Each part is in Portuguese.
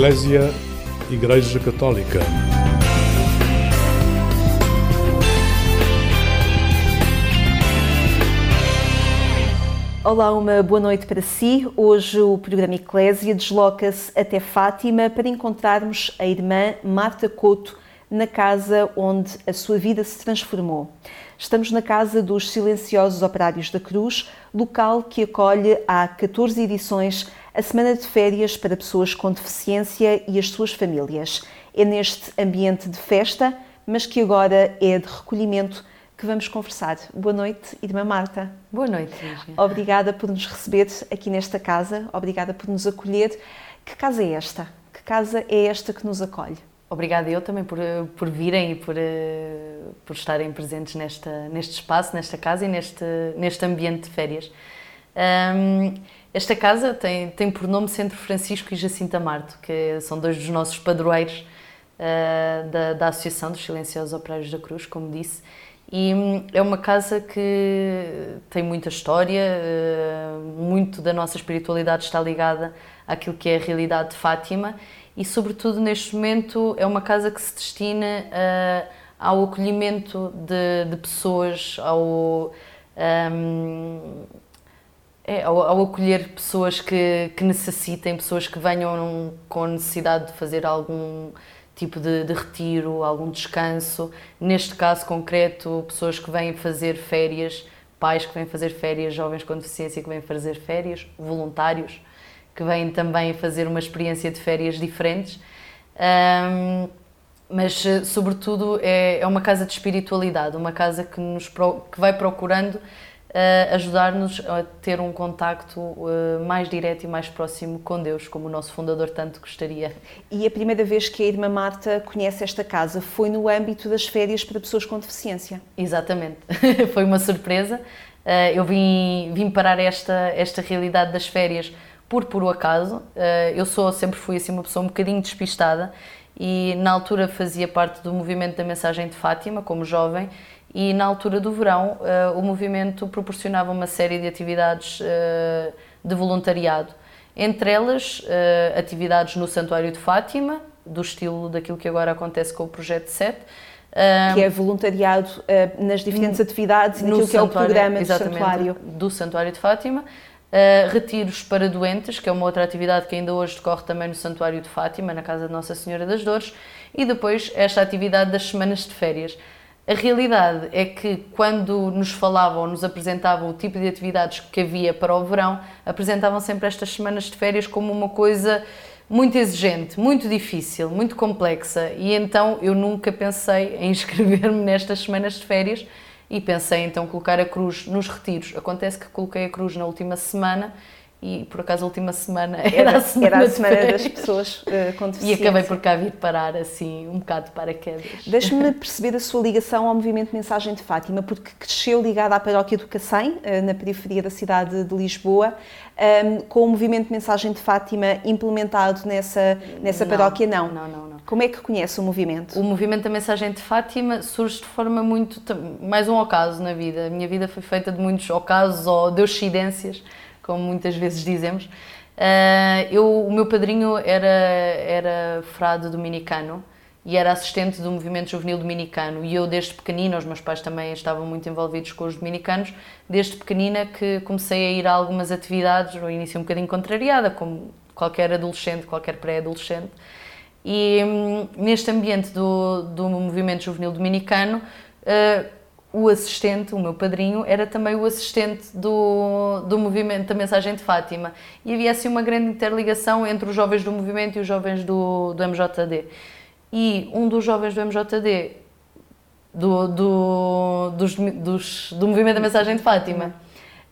Eclésia Igreja Católica. Olá, uma boa noite para si. Hoje o programa Eclésia desloca-se até Fátima para encontrarmos a irmã Marta Couto na casa onde a sua vida se transformou. Estamos na Casa dos Silenciosos Operários da Cruz, local que acolhe há 14 edições a Semana de Férias para Pessoas com Deficiência e as suas famílias. É neste ambiente de festa, mas que agora é de recolhimento, que vamos conversar. Boa noite, Irmã Marta. Boa noite, Lígia. Obrigada por nos receber aqui nesta casa, obrigada por nos acolher. Que casa é esta? Que casa é esta que nos acolhe? Obrigada eu também por, por virem e por, eh, por estarem presentes nesta, neste espaço, nesta casa e neste, neste ambiente de férias. Um, esta casa tem, tem por nome Centro Francisco e Jacinta Marto, que são dois dos nossos padroeiros uh, da, da Associação dos Silenciosos Operários da Cruz, como disse. E hum, é uma casa que tem muita história, uh, muito da nossa espiritualidade está ligada àquilo que é a realidade de Fátima e, sobretudo, neste momento é uma casa que se destina uh, ao acolhimento de, de pessoas, ao, um, é, ao, ao, acolher pessoas que, que necessitem, pessoas que venham com necessidade de fazer algum tipo de, de, retiro, algum descanso. Neste caso concreto, pessoas que vêm fazer férias, pais que vêm fazer férias, jovens com deficiência que vêm fazer férias, voluntários que vêm também fazer uma experiência de férias diferentes. Um, mas, eh, sobretudo, é, é uma casa de espiritualidade, uma casa que, nos, que vai procurando uh, ajudar-nos a ter um contacto uh, mais direto e mais próximo com Deus, como o nosso fundador tanto gostaria. E a primeira vez que a irmã Marta conhece esta casa foi no âmbito das férias para pessoas com deficiência? Exatamente, foi uma surpresa. Uh, eu vim, vim parar esta, esta realidade das férias por puro acaso. Eh, eu sou, sempre fui assim uma pessoa um bocadinho despistada e na altura fazia parte do movimento da mensagem de Fátima como jovem e na altura do verão eh, o movimento proporcionava uma série de atividades eh, de voluntariado. Entre elas, atividades no Santuário de Fátima, do estilo daquilo que agora acontece com o Projeto 7, que é voluntariado uh, nas diferentes atividades e naquilo que é o programa do santuário. do Santuário de Fátima. Uh, retiros para doentes, que é uma outra atividade que ainda hoje decorre também no Santuário de Fátima, na Casa de Nossa Senhora das Dores, e depois esta atividade das semanas de férias. A realidade é que quando nos falavam, nos apresentavam o tipo de atividades que havia para o verão, apresentavam sempre estas semanas de férias como uma coisa muito exigente, muito difícil, muito complexa, e então eu nunca pensei em inscrever-me nestas semanas de férias e pensei então colocar a cruz nos retiros. Acontece que coloquei a cruz na última semana e por acaso a última semana era, era a semana, era a semana das pessoas uh, com deficiência. E acabei por cá vir parar assim um bocado de paraquedas. Deixe-me perceber a sua ligação ao movimento Mensagem de Fátima, porque cresceu ligada à paróquia do Cacém, uh, na periferia da cidade de Lisboa, um, com o movimento Mensagem de Fátima implementado nessa, nessa não, paróquia, não. Não, não, não. Como é que conhece o movimento? O movimento da Mensagem de Fátima surge de forma muito. mais um ocaso na vida. A minha vida foi feita de muitos ocasos ou deuscidências como muitas vezes dizemos. Uh, eu, o meu padrinho era, era frade dominicano e era assistente do movimento juvenil dominicano e eu desde pequenina, os meus pais também estavam muito envolvidos com os dominicanos, desde pequenina que comecei a ir a algumas atividades, no início um bocadinho contrariada, como qualquer adolescente, qualquer pré-adolescente, e hum, neste ambiente do, do movimento juvenil dominicano, uh, o assistente, o meu padrinho, era também o assistente do, do movimento da Mensagem de Fátima. E havia assim uma grande interligação entre os jovens do movimento e os jovens do, do MJD. E um dos jovens do MJD, do, do, dos, dos, do movimento da Mensagem de Fátima,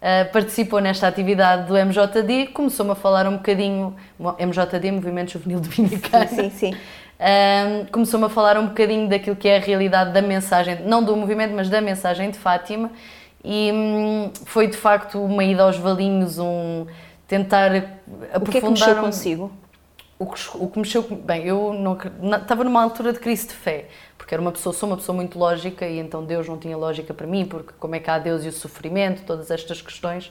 uh, participou nesta atividade do MJD, começou-me a falar um bocadinho, MJD, Movimento Juvenil Dominicano. Sim, sim. sim um, começou-me a falar um bocadinho daquilo que é a realidade da mensagem, não do movimento, mas da mensagem de Fátima. E hum, foi de facto uma ida aos valinhos, um tentar aprofundar. O que é que mexeu consigo? O que, o que mexeu bem, eu não, estava numa altura de crise de fé, porque era uma pessoa, sou uma pessoa muito lógica e então Deus não tinha lógica para mim, porque como é que há Deus e o sofrimento, todas estas questões.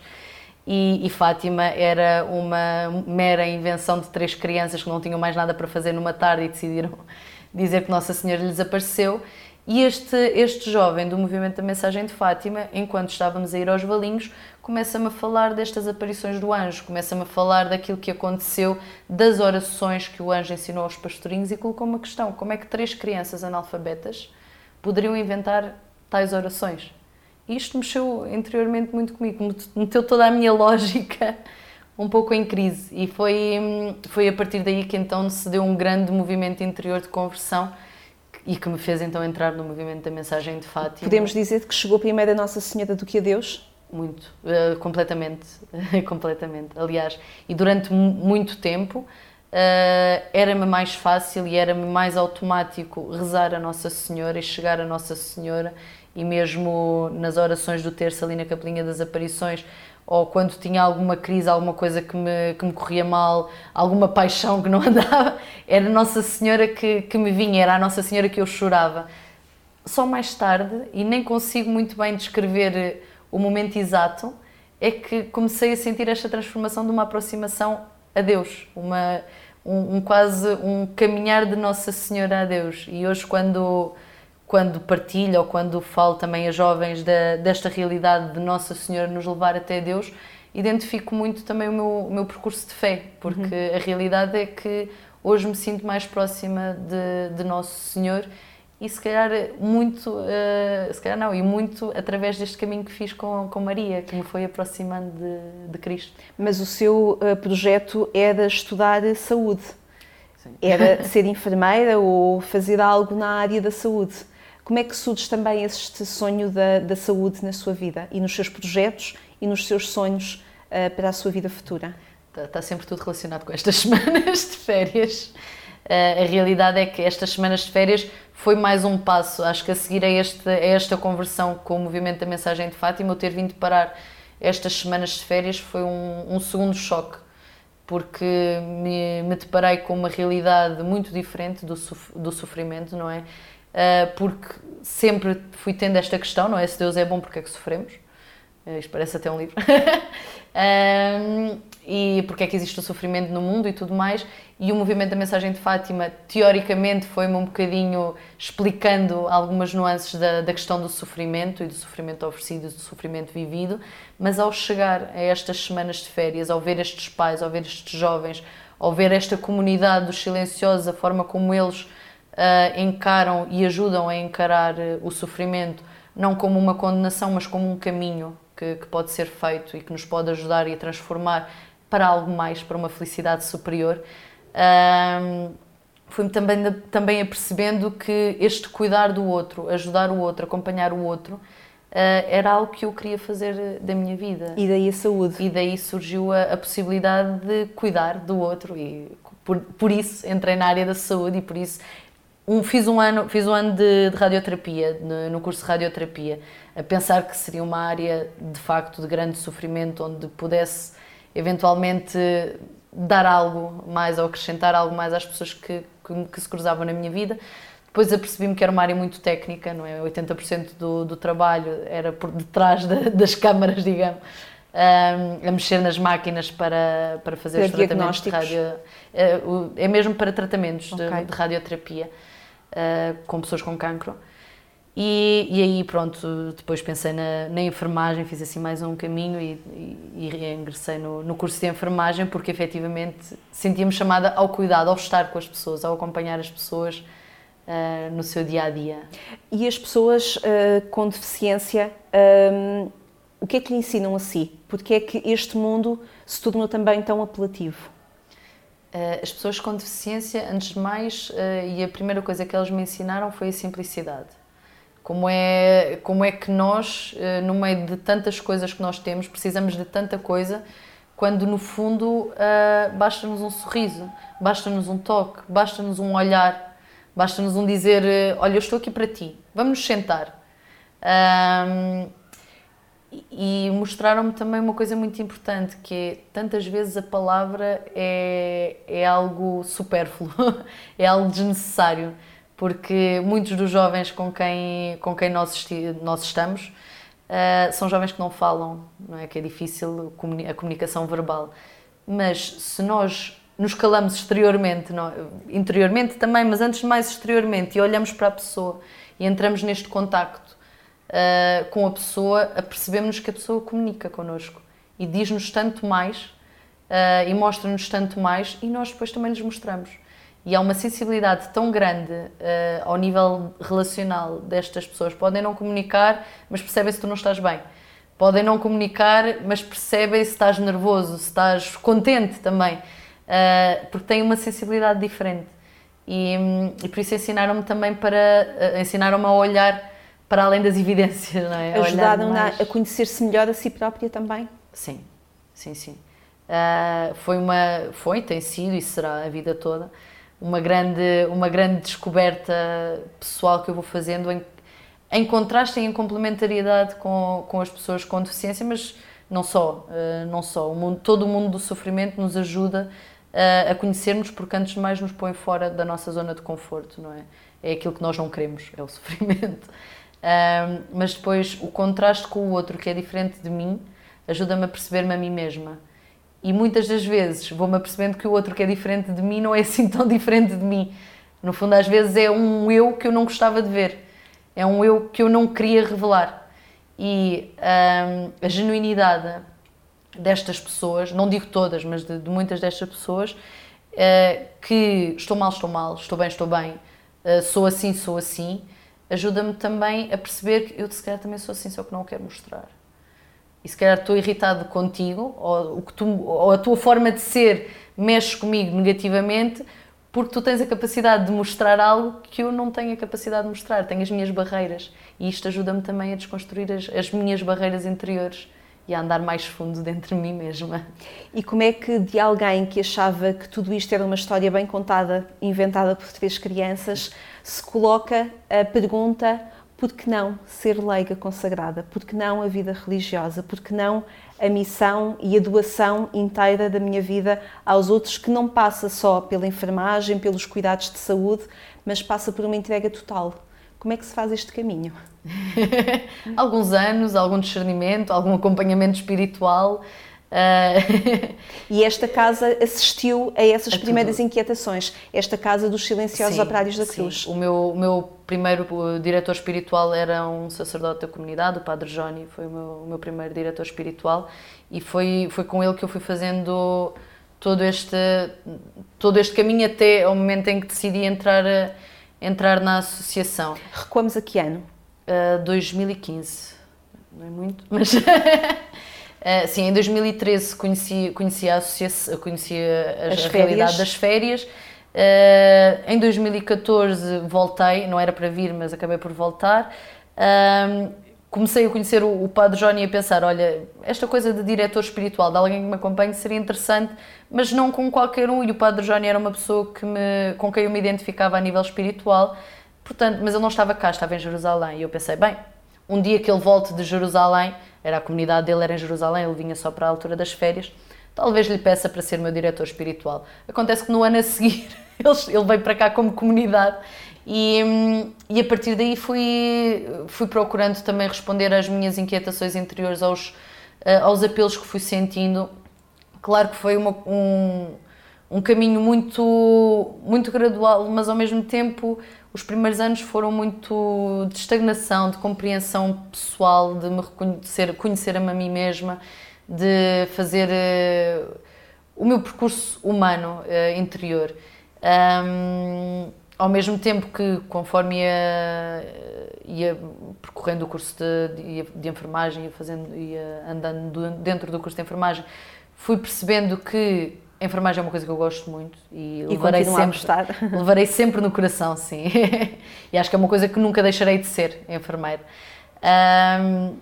E, e, Fátima era uma mera invenção de três crianças que não tinham mais nada para fazer numa tarde e decidiram dizer que Nossa Senhora lhes apareceu. E este, este jovem do movimento da Mensagem de Fátima, enquanto estávamos a ir aos Valinhos, começa-me a falar destas aparições do anjo, começa-me a falar daquilo que aconteceu, das orações que o anjo ensinou aos pastorinhos e colocou uma questão: como é que três crianças analfabetas poderiam inventar tais orações? Isto mexeu interiormente muito comigo, meteu toda a minha lógica um pouco em crise. E foi, foi a partir daí que então se deu um grande movimento interior de conversão e que me fez então entrar no movimento da mensagem de Fátima. Podemos dizer que chegou primeiro a Nossa Senhora do que a Deus? Muito, uh, completamente, completamente. Aliás, e durante muito tempo uh, era-me mais fácil e era-me mais automático rezar a Nossa Senhora e chegar a Nossa Senhora e mesmo nas orações do terço ali na Capelinha das Aparições, ou quando tinha alguma crise, alguma coisa que me, que me corria mal, alguma paixão que não andava, era Nossa Senhora que, que me vinha, era a Nossa Senhora que eu chorava. Só mais tarde, e nem consigo muito bem descrever o momento exato, é que comecei a sentir esta transformação de uma aproximação a Deus, uma, um, um quase um caminhar de Nossa Senhora a Deus. E hoje, quando quando partilho ou quando falo também a jovens da, desta realidade de Nossa Senhora nos levar até Deus, identifico muito também o meu, o meu percurso de fé, porque uhum. a realidade é que hoje me sinto mais próxima de, de Nosso Senhor e se calhar muito, uh, se calhar não, e muito através deste caminho que fiz com, com Maria, que me foi aproximando de, de Cristo. Mas o seu uh, projeto era estudar saúde, Sim. era ser enfermeira ou fazer algo na área da saúde. Como é que surge também este sonho da, da saúde na sua vida e nos seus projetos e nos seus sonhos uh, para a sua vida futura? Está, está, sempre tudo relacionado com estas semanas de férias. Uh, a realidade é que estas semanas de férias foi mais um passo. Acho que a seguir a, este, a esta conversão com o movimento da mensagem de Fátima, eu ter vindo parar estas semanas de férias foi um, um segundo choque porque me, me, deparei com uma realidade muito diferente do, do sofrimento, não é? Uh, porque sempre fui tendo esta questão, não é? Se Deus é bom, porque é que sofremos? Uh, isto parece até um livro. um, e porque é que existe o sofrimento no mundo e tudo mais. E o movimento da mensagem de Fátima, teoricamente, foi-me um bocadinho explicando algumas nuances da, da questão do sofrimento e do sofrimento oferecido e do sofrimento vivido. Mas ao chegar a estas semanas de férias, ao ver estes pais, ao ver estes jovens, ao ver esta comunidade dos silenciosos, a forma como eles uh, encaram e ajudam a encarar uh, o sofrimento não como uma condenação, mas como um caminho que, que pode ser feito e que nos pode ajudar e a transformar para algo mais, para uma felicidade superior. Fui-me também, também apercebendo que este cuidar do outro, ajudar o outro, acompanhar o outro, Uh, era algo que eu queria fazer da minha vida. E daí a saúde. E daí surgiu a, a possibilidade de cuidar do outro e por, por isso entrei na área da saúde e por isso um, fiz um ano, fiz um ano de, de radioterapia, no, no, curso de radioterapia, a pensar que seria uma área de facto de grande sofrimento, onde pudesse eventualmente dar algo mais ou acrescentar algo mais às pessoas que, que, que se cruzavam na minha vida. Depois apercebi-me que era uma área muito técnica, não é? 80% do, do trabalho era por detrás de, das câmaras, digamos, um, a mexer nas máquinas para, para fazer para os tratamentos de radio. É, é mesmo para tratamentos okay. de, de radioterapia uh, com pessoas com cancro. E, e, aí, pronto, depois pensei na, na, enfermagem, fiz assim mais um caminho e, e, e ingressei no, no, curso de enfermagem porque efetivamente sentia-me chamada ao cuidado, ao estar com as pessoas, ao acompanhar as pessoas uh, no seu dia a dia. E as pessoas uh, com deficiência, um, o que é que lhe ensinam a si? Porque é que este mundo se tornou também tão apelativo? Eh, as pessoas com deficiência, antes de mais, eh, e a primeira coisa que elas me ensinaram foi a simplicidade. Como é, como é que nós, eh, no meio de tantas coisas que nós temos, precisamos de tanta coisa, quando no fundo basta-nos um sorriso, basta-nos um toque, basta-nos um olhar, basta-nos um dizer: Olha, eu estou aqui para ti, vamos nos sentar. Um, e mostraram-me também uma coisa muito importante, que é tantas vezes a palavra é, é algo supérfluo, é algo desnecessário, porque muitos dos jovens com quem, com quem nós, nós estamos Uh, são jovens que não falam, não é? Que é difícil a comunicação verbal. Mas se nós nos calamos exteriormente, não, interiormente também, mas antes de mais exteriormente, e olhamos para a pessoa e entramos neste contacto uh, com a pessoa, apercebemos que a pessoa comunica connosco e diz-nos tanto mais uh, e mostra-nos tanto mais e nós depois também lhes mostramos. E há uma sensibilidade tão grande uh, ao nível relacional destas pessoas. Podem não comunicar, mas percebem se tu não estás bem. Podem não comunicar, mas percebem se estás nervoso, se estás contente também. Uh, porque têm uma sensibilidade diferente. E, um, e por isso ensinaram-me também para. Uh, ensinaram-me a olhar para além das evidências, não é? Ajudaram mais... a conhecer-se melhor a si própria também? Sim, sim, sim. Uh, foi uma. Foi, tem sido e será a vida toda uma grande, uma grande descoberta pessoal que eu vou fazendo em, em contraste e em complementariedade com, com as pessoas com deficiência, mas não só, uh, não só. O mundo, todo o mundo do sofrimento nos ajuda uh, a conhecermos porque antes de mais nos põe fora da nossa zona de conforto, não é? É aquilo que nós não queremos, é o sofrimento. Uh, mas depois o contraste com o outro, que é diferente de mim, ajuda-me a perceber-me a mim mesma e muitas das vezes vou-me apercebendo que o outro que é diferente de mim não é assim tão diferente de mim. No fundo, às vezes é um eu que eu não gostava de ver, é um eu que eu não queria revelar. E hum, a genuinidade destas pessoas, não digo todas, mas de, de muitas destas pessoas, uh, que estou mal, estou mal, estou bem, estou bem, uh, sou assim, sou assim, ajuda-me também a perceber que eu, se calhar, também sou assim, só que não o quero mostrar. E se calhar estou irritado contigo, ou, o que tu, ou a tua forma de ser mexe comigo negativamente, porque tu tens a capacidade de mostrar algo que eu não tenho a capacidade de mostrar, tenho as minhas barreiras. E isto ajuda-me também a desconstruir as, as minhas barreiras interiores e a andar mais fundo dentro de mim mesma. E como é que de alguém que achava que tudo isto era uma história bem contada, inventada por três crianças, se coloca a pergunta por que não ser leiga consagrada? Por que não a vida religiosa? Por que não a missão e a doação inteira da minha vida aos outros, que não passa só pela enfermagem, pelos cuidados de saúde, mas passa por uma entrega total? Como é que se faz este caminho? Alguns anos, algum discernimento, algum acompanhamento espiritual. Uh... e esta casa assistiu a essas a primeiras tudo. inquietações, esta casa dos silenciosos sim, operários da Cruz. Sim. O meu, o meu primeiro diretor espiritual era um sacerdote da comunidade, o Padre Johnny, foi o meu, o meu primeiro diretor espiritual e foi, foi com ele que eu fui fazendo todo este, todo este caminho até ao momento em que decidi entrar, entrar na associação. Recuamos a que ano? Uh, 2015. Não é muito, mas. Uh, sim, em 2013 conheci, conheci a associação, conheci a, a realidade das férias. Uh, em 2014 voltei, não era para vir, mas acabei por voltar. Comecei a conhecer o, o Padre Johnny e a pensar: olha, esta coisa de diretor espiritual, de alguém que me acompanhe, seria interessante, mas não com qualquer um. E o Padre Johnny era uma pessoa que me, com quem eu me identificava a nível espiritual, portanto, mas ele não estava cá, estava em Jerusalém. E eu pensei: bem, um dia que ele volte de Jerusalém, era a comunidade dele, era em Jerusalém, ele vinha só para a altura das férias, talvez lhe peça para ser meu diretor espiritual. Acontece que no ano a seguir ele veio para cá como comunidade e, hum, e a partir daí fui, fui procurando também responder às minhas inquietações interiores, aos, eh, aos apelos que fui sentindo. Claro que foi uma, um, um caminho muito, muito gradual, mas ao mesmo tempo os primeiros anos foram muito de estagnação, de compreensão pessoal, de me reconhecer, conhecer-me a mim mesma, de fazer uh, o meu percurso humano uh, interior. Um, ao mesmo tempo que, conforme ia, ia percorrendo o curso de, de, enfermagem, ia, fazendo, ia andando dentro do curso de enfermagem, fui percebendo que a enfermagem é uma coisa que eu gosto muito e, e levarei sempre, levarei sempre no coração, sim. e acho que é uma coisa que nunca deixarei de ser enfermeiro. Um,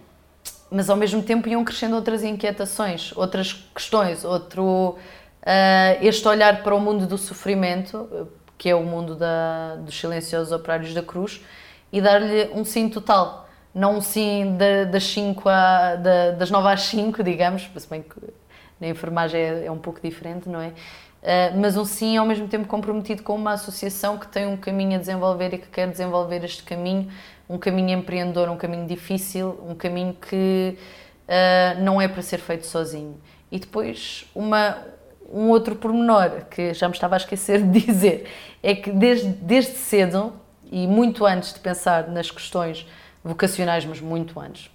mas ao mesmo tempo iam crescendo outras inquietações, outras questões, outro uh, este olhar para o mundo do sofrimento, que é o mundo da, dos silenciosos operários da cruz, e dar-lhe um sim total, não um sim da, das 5 a, da, das 9 às 5, digamos, se bem que na enfermagem é, é um pouco diferente, não é? Uh, mas um sim ao mesmo tempo comprometido com uma associação que tem um caminho a desenvolver e que quer desenvolver este caminho, um caminho empreendedor, um caminho difícil, um caminho que uh, não é para ser feito sozinho. E depois uma, um outro pormenor que já me estava a esquecer de dizer é que desde, desde cedo e muito antes de pensar nas questões vocacionais, mas muito antes,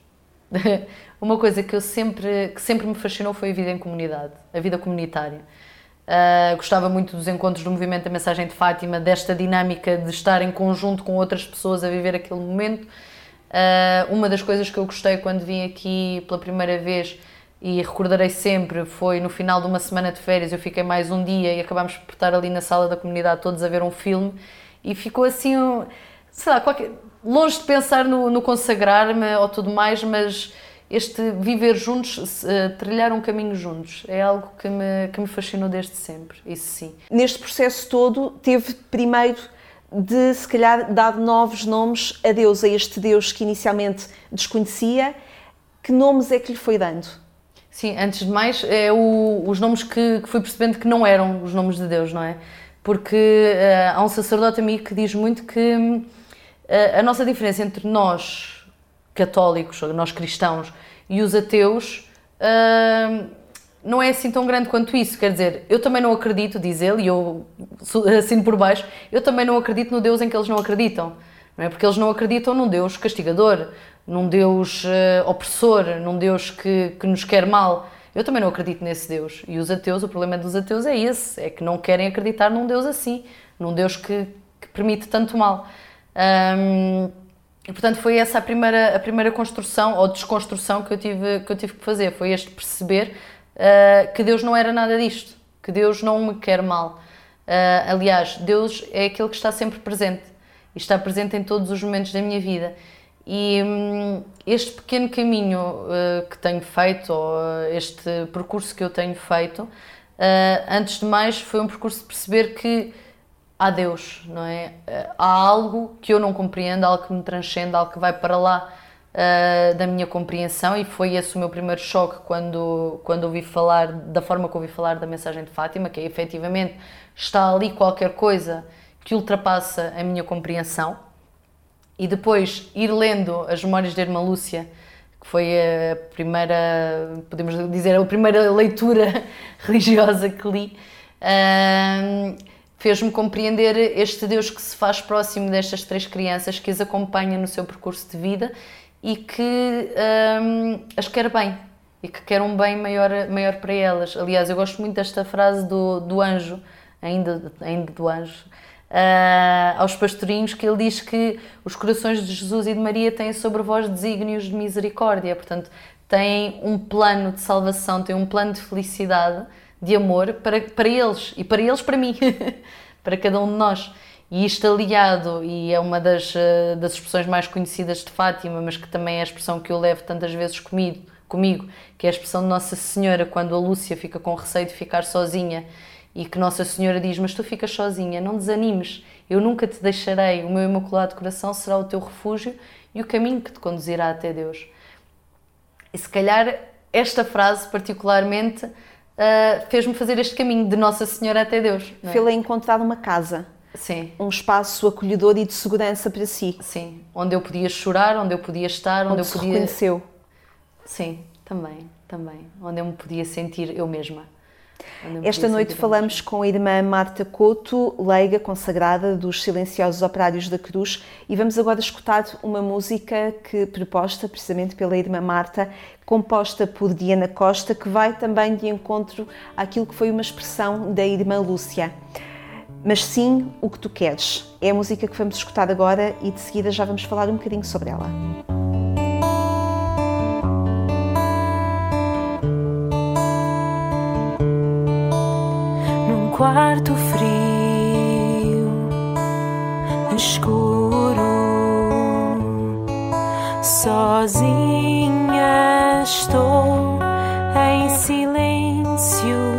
uma coisa que eu sempre que sempre me fascinou foi a vida em comunidade, a vida comunitária. Uh, gostava muito dos encontros do movimento da mensagem de Fátima, desta dinâmica de estar em conjunto com outras pessoas a viver aquele momento. Uh, uma das coisas que eu gostei quando vim aqui pela primeira vez e recordarei sempre, foi no final de uma semana de férias, eu fiquei mais um dia e acabámos por estar ali na sala da comunidade todos a ver um filme e ficou assim, sei lá, qualquer, longe de pensar no, no consagrar-me ou tudo mais, mas este viver juntos, uh, trilhar um caminho juntos, é algo que me, que me fascinou desde sempre, isso sim. Neste processo todo, teve primeiro de, se calhar, dar novos nomes a Deus, a este Deus que inicialmente desconhecia. Que nomes é que lhe foi dando? Sim, antes de mais, é o, os nomes que, que fui percebendo que não eram os nomes de Deus, não é? Porque uh, há um sacerdote amigo que diz muito que uh, a nossa diferença entre nós, católicos, nós cristãos, e os ateus, uh, não é assim tão grande quanto isso. Quer dizer, eu também não acredito, diz ele, e eu assino por baixo, eu também não acredito no Deus em que eles não acreditam. Não é? Porque eles não acreditam num Deus castigador, num Deus uh, opressor, num Deus que, que nos quer mal. Eu também não acredito nesse Deus. E os ateus, o problema dos ateus é esse: é que não querem acreditar num Deus assim, num Deus que, que permite tanto mal. Um, e portanto foi essa a primeira, a primeira construção ou desconstrução que eu tive que, eu tive que fazer. Foi este perceber uh, que Deus não era nada disto, que Deus não me quer mal. Uh, aliás, Deus é aquele que está sempre presente e está presente em todos os momentos da minha vida. E hum, este pequeno caminho uh, que tenho feito, ou uh, este percurso que eu tenho feito, uh, antes de mais foi um percurso de perceber que há Deus, não é? há algo que eu não compreendo, algo que me transcende, algo que vai para lá da minha compreensão e foi esse o meu primeiro choque quando, quando ouvi falar, da forma que ouvi falar da mensagem de Fátima, que é efetivamente está ali qualquer coisa que ultrapassa a minha compreensão e depois ir lendo as memórias da irmã Lúcia, que foi a primeira, podemos dizer, a primeira leitura religiosa que li, fez-me compreender este Deus que se faz próximo destas três crianças, que as acompanha no seu percurso de vida e que as quer bem e que quer um bem maior, maior para elas. Aliás, eu gosto muito desta frase do, do anjo, ainda, ainda do anjo, uh, aos pastorinhos que ele diz que os corações de Jesus e de Maria têm sobre vós desígnios de misericórdia, portanto, têm um plano de salvação, têm um plano de felicidade, de amor para, para eles e para eles para mim, para cada um de nós. E isto aliado, e é uma das, ah, das expressões mais conhecidas de Fátima, mas que também é a expressão que eu levo tantas vezes comigo, comigo que é a expressão de Nossa Senhora, quando a Lúcia fica com receio de ficar sozinha e que Nossa Senhora diz: Mas tu ficas sozinha, não desanimes, eu nunca te deixarei, o meu imaculado coração será o teu refúgio e o caminho que te conduzirá até Deus. E se calhar esta frase, particularmente, uh, fez-me fazer este caminho de Nossa Senhora até Deus. É? Fê-la encontrar uma casa. Sim. Um espaço acolhedor e de segurança para si. Sim. Onde eu podia chorar, onde eu podia estar, onde, onde eu podia. reconheceu. Sim, também, também. Onde eu me podia sentir eu mesma. Esta noite falamos com a irmã Marta Couto, leiga consagrada dos Silenciosos Operários da Cruz, e vamos agora escutar uma música que proposta precisamente pela irmã Marta, composta por Diana Costa, que vai também de encontro àquilo que foi uma expressão da irmã Lúcia. Mas sim o que tu queres. É a música que vamos escutar agora e de seguida já vamos falar um bocadinho sobre ela. Quarto frio, escuro, sozinha estou em silêncio,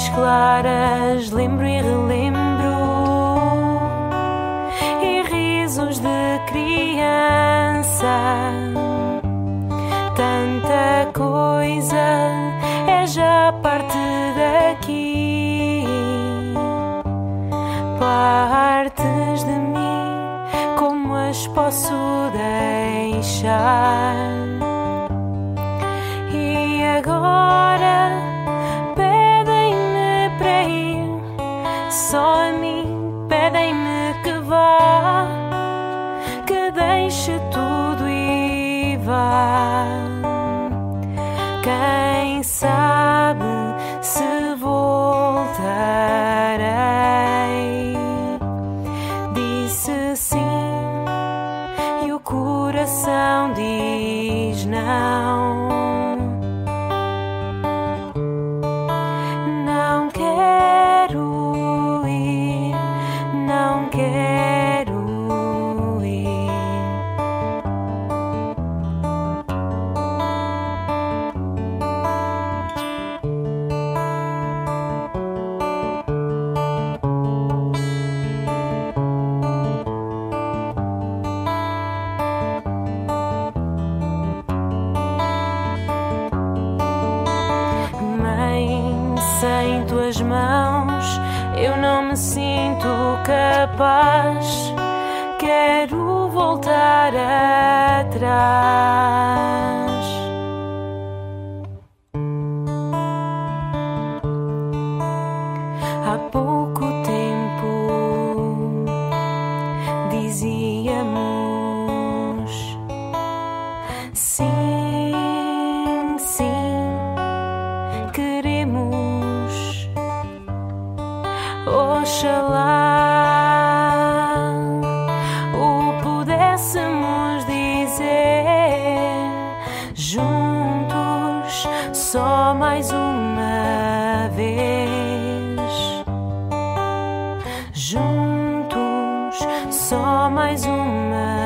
noites claras, lembro e relembro, e risos de criança. Tanta coisa é já parte daqui, partes de mim, como as posso deixar? E agora? saw me. juntos, só mais uma.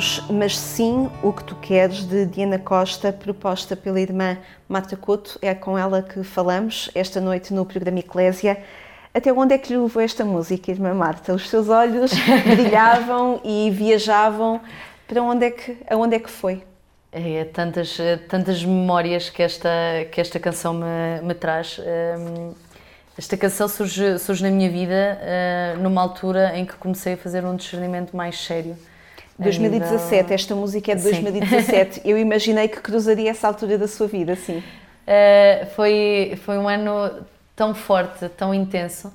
Ouvimos Mas Sim o que Tu Queres, de Diana Costa, proposta pela irmã Marta Couto. É com ela que falamos esta noite no programa Eclésia. Até onde é que lhe levou esta música, irmã Marta? Os seus olhos brilhavam e viajavam. Para onde é que, aonde é que foi? É, tantas, tantas memórias que esta, que esta canção me, me traz. Hum, Esta canção surge, surge na minha vida eh, numa altura em que comecei a fazer um discernimento mais sério. A 2017, nível- esta música é de Sim. 2017. Eu imaginei que cruzaria essa altura da sua vida, sim. Uh, foi, foi um ano tão forte, tão intenso.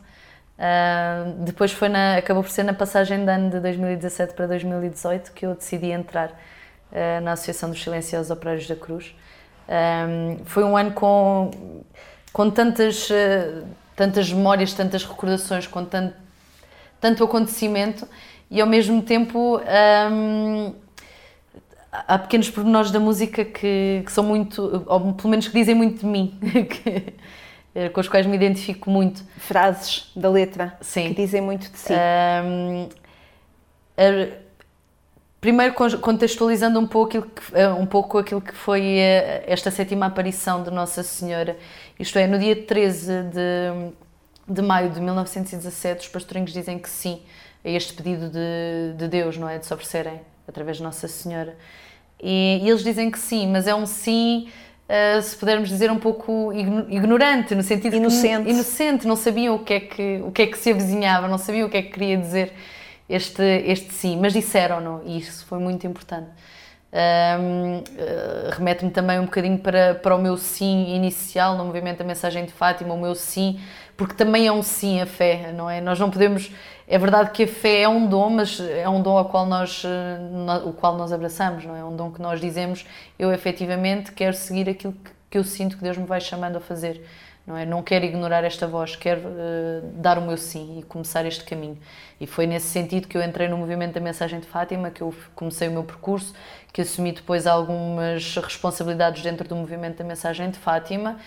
Uh, depois foi na, acabou por ser na passagem de ano de 2017 para 2018 que eu decidi entrar uh, na Associação dos Silenciosos Operários da Cruz. Foi um ano com, com tantas, tantas memórias, tantas recordações, com tanto, tanto acontecimento e ao mesmo tempo um, há pequenos pormenores da música que, que são muito, ou pelo menos que dizem muito de mim, que- eh, com os quais me identifico muito. Frases da letra Sim. que dizem muito de si. A- primeiro con- contextualizando um pouco, aquilo que, eh, um pouco aquilo que foi eh, esta sétima aparição de Nossa Senhora, isto é, no dia 13 de, de maio de 1917, os pastorinhos dizem que sim a este pedido de, de Deus, não é? De se oferecerem através de Nossa Senhora. E, e eles dizem que sim, mas é um sim, eh, se pudermos dizer, um pouco igno- ignorante, no sentido que- Inocente. inocente, não sabiam o que, é que, o que é que se avizinhava, não sabiam o que é que queria dizer este, este sim, mas disseram-no e isso foi muito importante. Ahm, eh, Remete-me também um bocadinho para, para o meu sim inicial no movimento da mensagem de Fátima, o meu sim, porque também é um sim a fé, não é? Nós não podemos. É verdade que a fé é um dom, mas é um dom ao qual nós, eh, o qual nós abraçamos, não é? É um dom que nós dizemos, eu efetivamente quero seguir aquilo que, eu sinto que Deus me vai chamando a fazer, não é? Não quero ignorar esta voz, quero eh, dar o meu sim e começar este caminho. E foi nesse sentido que eu entrei no movimento da mensagem de Fátima, que eu comecei o meu percurso, que assumi depois algumas responsabilidades dentro do movimento da mensagem de Fátima.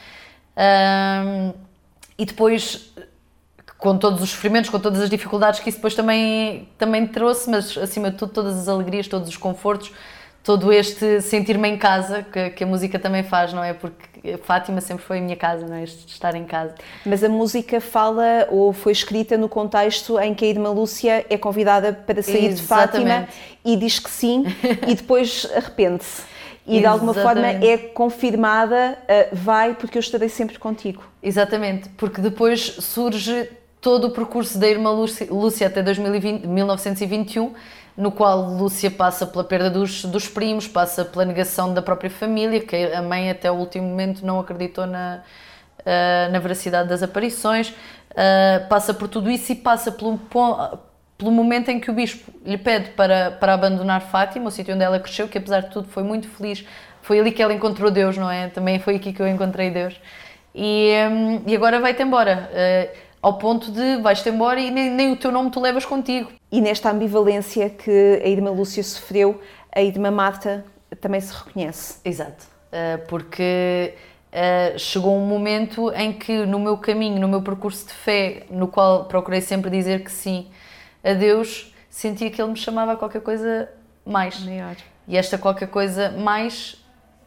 E depois com todos os sofrimentos, com todas as dificuldades que isso depois também, também trouxe, mas acima de tudo todas as alegrias, todos os confortos, todo este sentir-me em casa que, que a música também faz, não é? Porque Fátima sempre foi a minha casa, não é? Este estar em casa. Mas a música fala ou foi escrita no contexto em que a irmã Lúcia é convidada para sair de Fátima Exatamente. e diz que sim e depois arrepende-se. E de alguma forma é confirmada, uh, vai porque eu estarei sempre contigo. Exatamente, porque depois surge todo o percurso da irmã Lúcia, Lúcia até 2020, 1921, no qual Lúcia passa pela perda dos, dos primos, passa pela negação da própria família, que a mãe até o último momento não acreditou na, ah, na veracidade das aparições, ah, passa por tudo isso e passa pelo, po- pelo momento em que o bispo lhe pede para, para abandonar Fátima, o sítio onde ela cresceu, que apesar de tudo foi muito feliz, foi ali que ela encontrou Deus, não é? Também foi aqui que eu encontrei Deus. E, hum, e agora vai-te embora, eh, ao ponto de vais-te embora e nem, nem o teu nome tu levas contigo. E nesta ambivalência que a irmã Lúcia sofreu, a irmã Marta também se reconhece. Exato. uh, porque uh, chegou um momento em que no meu caminho, no meu percurso de fé, no qual procurei sempre dizer que sim a Deus, sentia que Ele me chamava a qualquer coisa mais. Maior. E esta qualquer coisa mais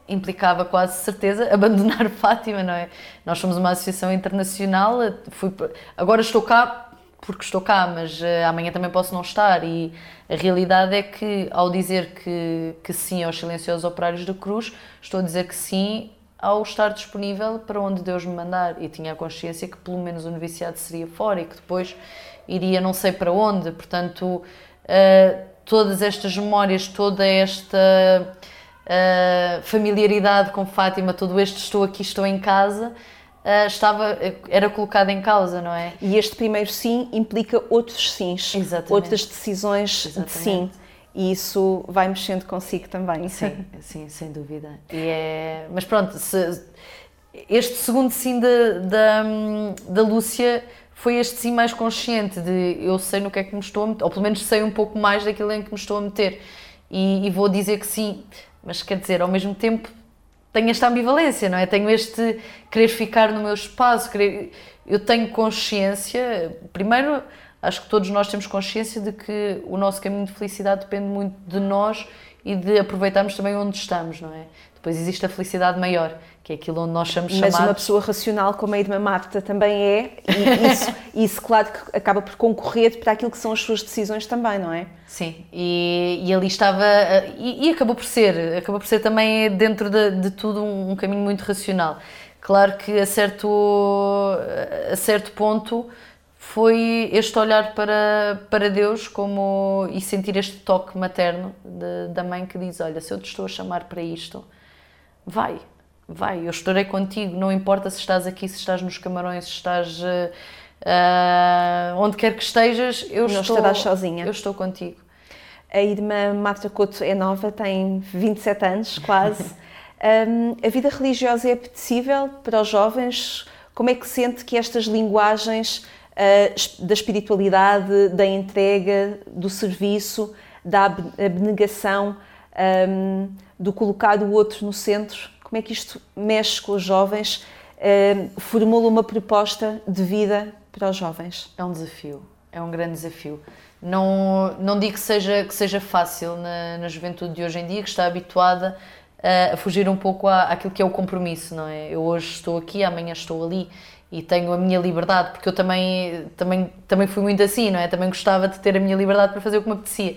implicava quase certeza abandonar Fátima, não é? Nós somos uma associação internacional, fui, agora estou cá porque estou cá, mas uh, amanhã também posso não estar. E a realidade é que, ao dizer que, que sim aos silenciosos operários da Cruz, estou a dizer que sim ao estar disponível para onde Deus me mandar. E tinha a consciência que pelo menos o noviciado seria fora e que depois iria não sei para onde. Portanto, uh, todas estas memórias, toda esta uh, familiaridade com Fátima, todo este estou aqui, estou em casa, uh, estava, era colocado em causa, não é? E este primeiro sim implica outros sims, Exatamente. outras decisões Exatamente. de sim. E isso vai mexendo consigo também. Sim, sim, sem dúvida. E é... Mas pronto, se... este segundo sim da, da, da Lúcia foi este sim mais consciente de eu sei no que é que me estou a meter, ou pelo menos sei um pouco mais daquilo em que me estou a meter. E, e vou dizer que sim, mas quer dizer, ao mesmo tempo tenho esta ambivalência, não é? Tenho este querer ficar no meu espaço, querer... eu tenho consciência, primeiro, acho que todos nós temos consciência de que o nosso caminho de felicidade depende muito de nós e de aproveitarmos também onde estamos, não é? Depois existe a felicidade maior, que é aquilo onde nós somos chamados. Mas uma pessoa racional como a Irmã Marta também é, e isso, isso claro que acaba por concorrer para aquilo que são as suas decisões também, não é? Sim, e, e ali estava, e, e, acabou por ser, acabou por ser também dentro de, de tudo um, um, caminho muito racional. Claro que a certo, a certo ponto foi este olhar para, para Deus como, e sentir este toque materno de, da mãe que diz, olha, se eu te estou a chamar para isto vai, vai, eu estarei contigo, não importa se estás aqui, se estás nos camarões, se estás uh, onde quer que estejas, eu não estou, estarás sozinha. Eu estou contigo. A irmã Marta Couto é nova, tem 27 anos, quase. um, a vida religiosa é apetecível para os jovens? Como é que sente que estas linguagens uh, da espiritualidade, da entrega, do serviço, da abnegação, um, do colocar o outro no centro, como é que isto mexe com os jovens, um, formula uma proposta de vida para os jovens? É um desafio, é um grande desafio. Não, não digo que seja, que seja fácil na, na juventude de hoje em dia, que está habituada a, a fugir um pouco à, àquilo que é o compromisso, não é? Eu hoje estou aqui, amanhã estou ali e tenho a minha liberdade, porque eu também, também, também fui muito assim, não é? Também gostava de ter a minha liberdade para fazer o que me apetecia.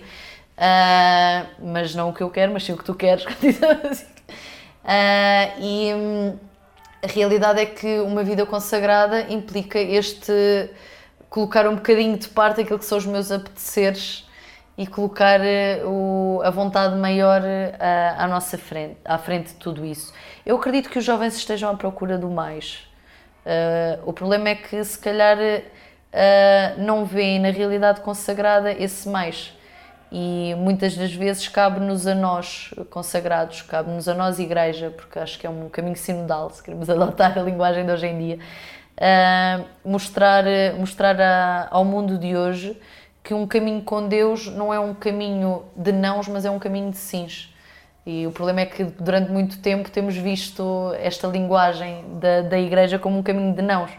Uh, mas não o que eu quero, mas sim o que tu queres. uh, e hum, a realidade é que uma vida consagrada implica este colocar um bocadinho de parte aquilo que são os meus apeteceres e colocar uh, o, a vontade maior uh, à nossa frente, à frente de tudo isso. Eu acredito que os jovens estejam à procura do mais. Uh, o problema é que se calhar não veem na realidade consagrada esse mais e muitas das vezes cabe-nos a nós, consagrados, cabe-nos a nós, igreja, porque acho que é um caminho sinodal, se queremos adotar a linguagem de hoje em dia, uh, mostrar, mostrar a, ao mundo de hoje que um caminho com Deus não é um caminho de nãos, mas é um caminho de sims. E o problema é que durante muito tempo temos visto esta linguagem da, da igreja como um caminho de nãos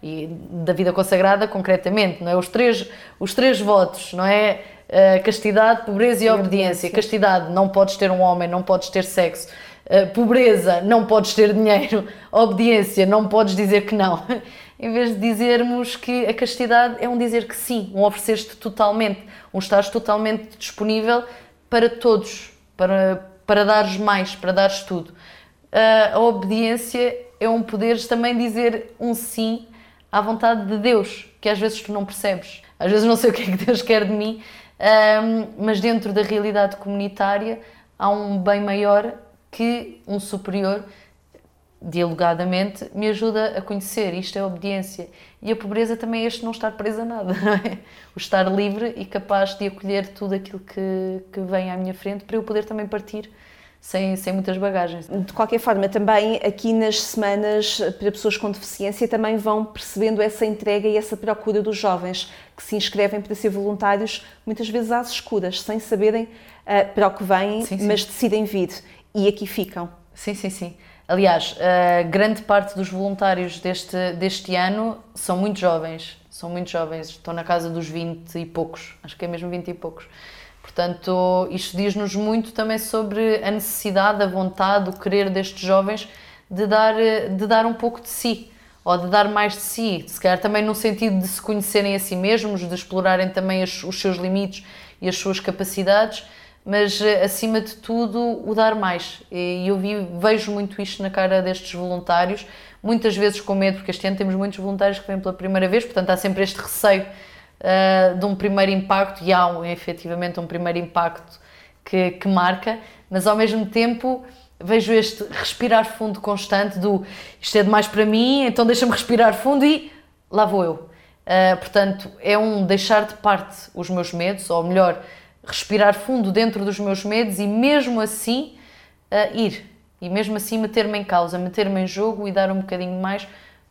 e da vida consagrada concretamente, não é? Os três, os três votos, não é? Uh, castidade, pobreza e, e obediência. obediência. Castidade, não podes ter um homem, não podes ter sexo. Uh, pobreza, não podes ter dinheiro. Obediência, não podes dizer que não. em vez de dizermos que a castidade é um dizer que sim, um oferecer-te totalmente, um estares totalmente disponível para todos, para, para dares mais, para dares tudo. Uh, a obediência é um poderes também dizer um sim à vontade de Deus, que às vezes tu não percebes. Às vezes não sei o que é que Deus quer de mim, um, mas dentro da realidade comunitária há um bem maior que um superior, dialogadamente, me ajuda a conhecer. Isto é obediência. E a pobreza também é este não estar preso a nada, não é? O estar livre e capaz de acolher tudo aquilo que, que vem à minha frente para eu poder também partir sem, sem muitas bagagens. De qualquer forma, também aqui nas semanas para pessoas com deficiência também vão percebendo essa entrega e essa procura dos jovens que se inscrevem para ser voluntários, muitas vezes às escuras, sem saberem uh, para o que vêm, sim, sim. mas decidem vir e aqui ficam. Sim, sim, sim. Aliás, a grande parte dos voluntários deste, deste ano são muito jovens. São muito jovens, estão na casa dos 20 e poucos. Acho que é mesmo 20 e poucos. Portanto, isto diz-nos muito também sobre a necessidade, a vontade, o querer destes jovens de dar, de dar um pouco de si, ou de dar mais de si, se calhar também no sentido de se conhecerem a si mesmos, de explorarem também os, os seus limites e as suas capacidades, mas eh, acima de tudo o dar mais. E eu vi, vejo muito isto na cara destes voluntários, muitas vezes com medo, porque este ano temos muitos voluntários que vêm pela primeira vez, portanto há sempre este receio uh, de um primeiro impacto, e há um, efetivamente um primeiro impacto que, que marca, mas ao mesmo tempo vejo este respirar fundo constante do isto é demais para mim, então deixa-me respirar fundo e lá vou eu. Uh, portanto, é um deixar de parte os meus medos, ou melhor, respirar fundo dentro dos meus medos e mesmo assim uh, ir. E mesmo assim meter-me em causa, meter-me em jogo e dar um bocadinho mais,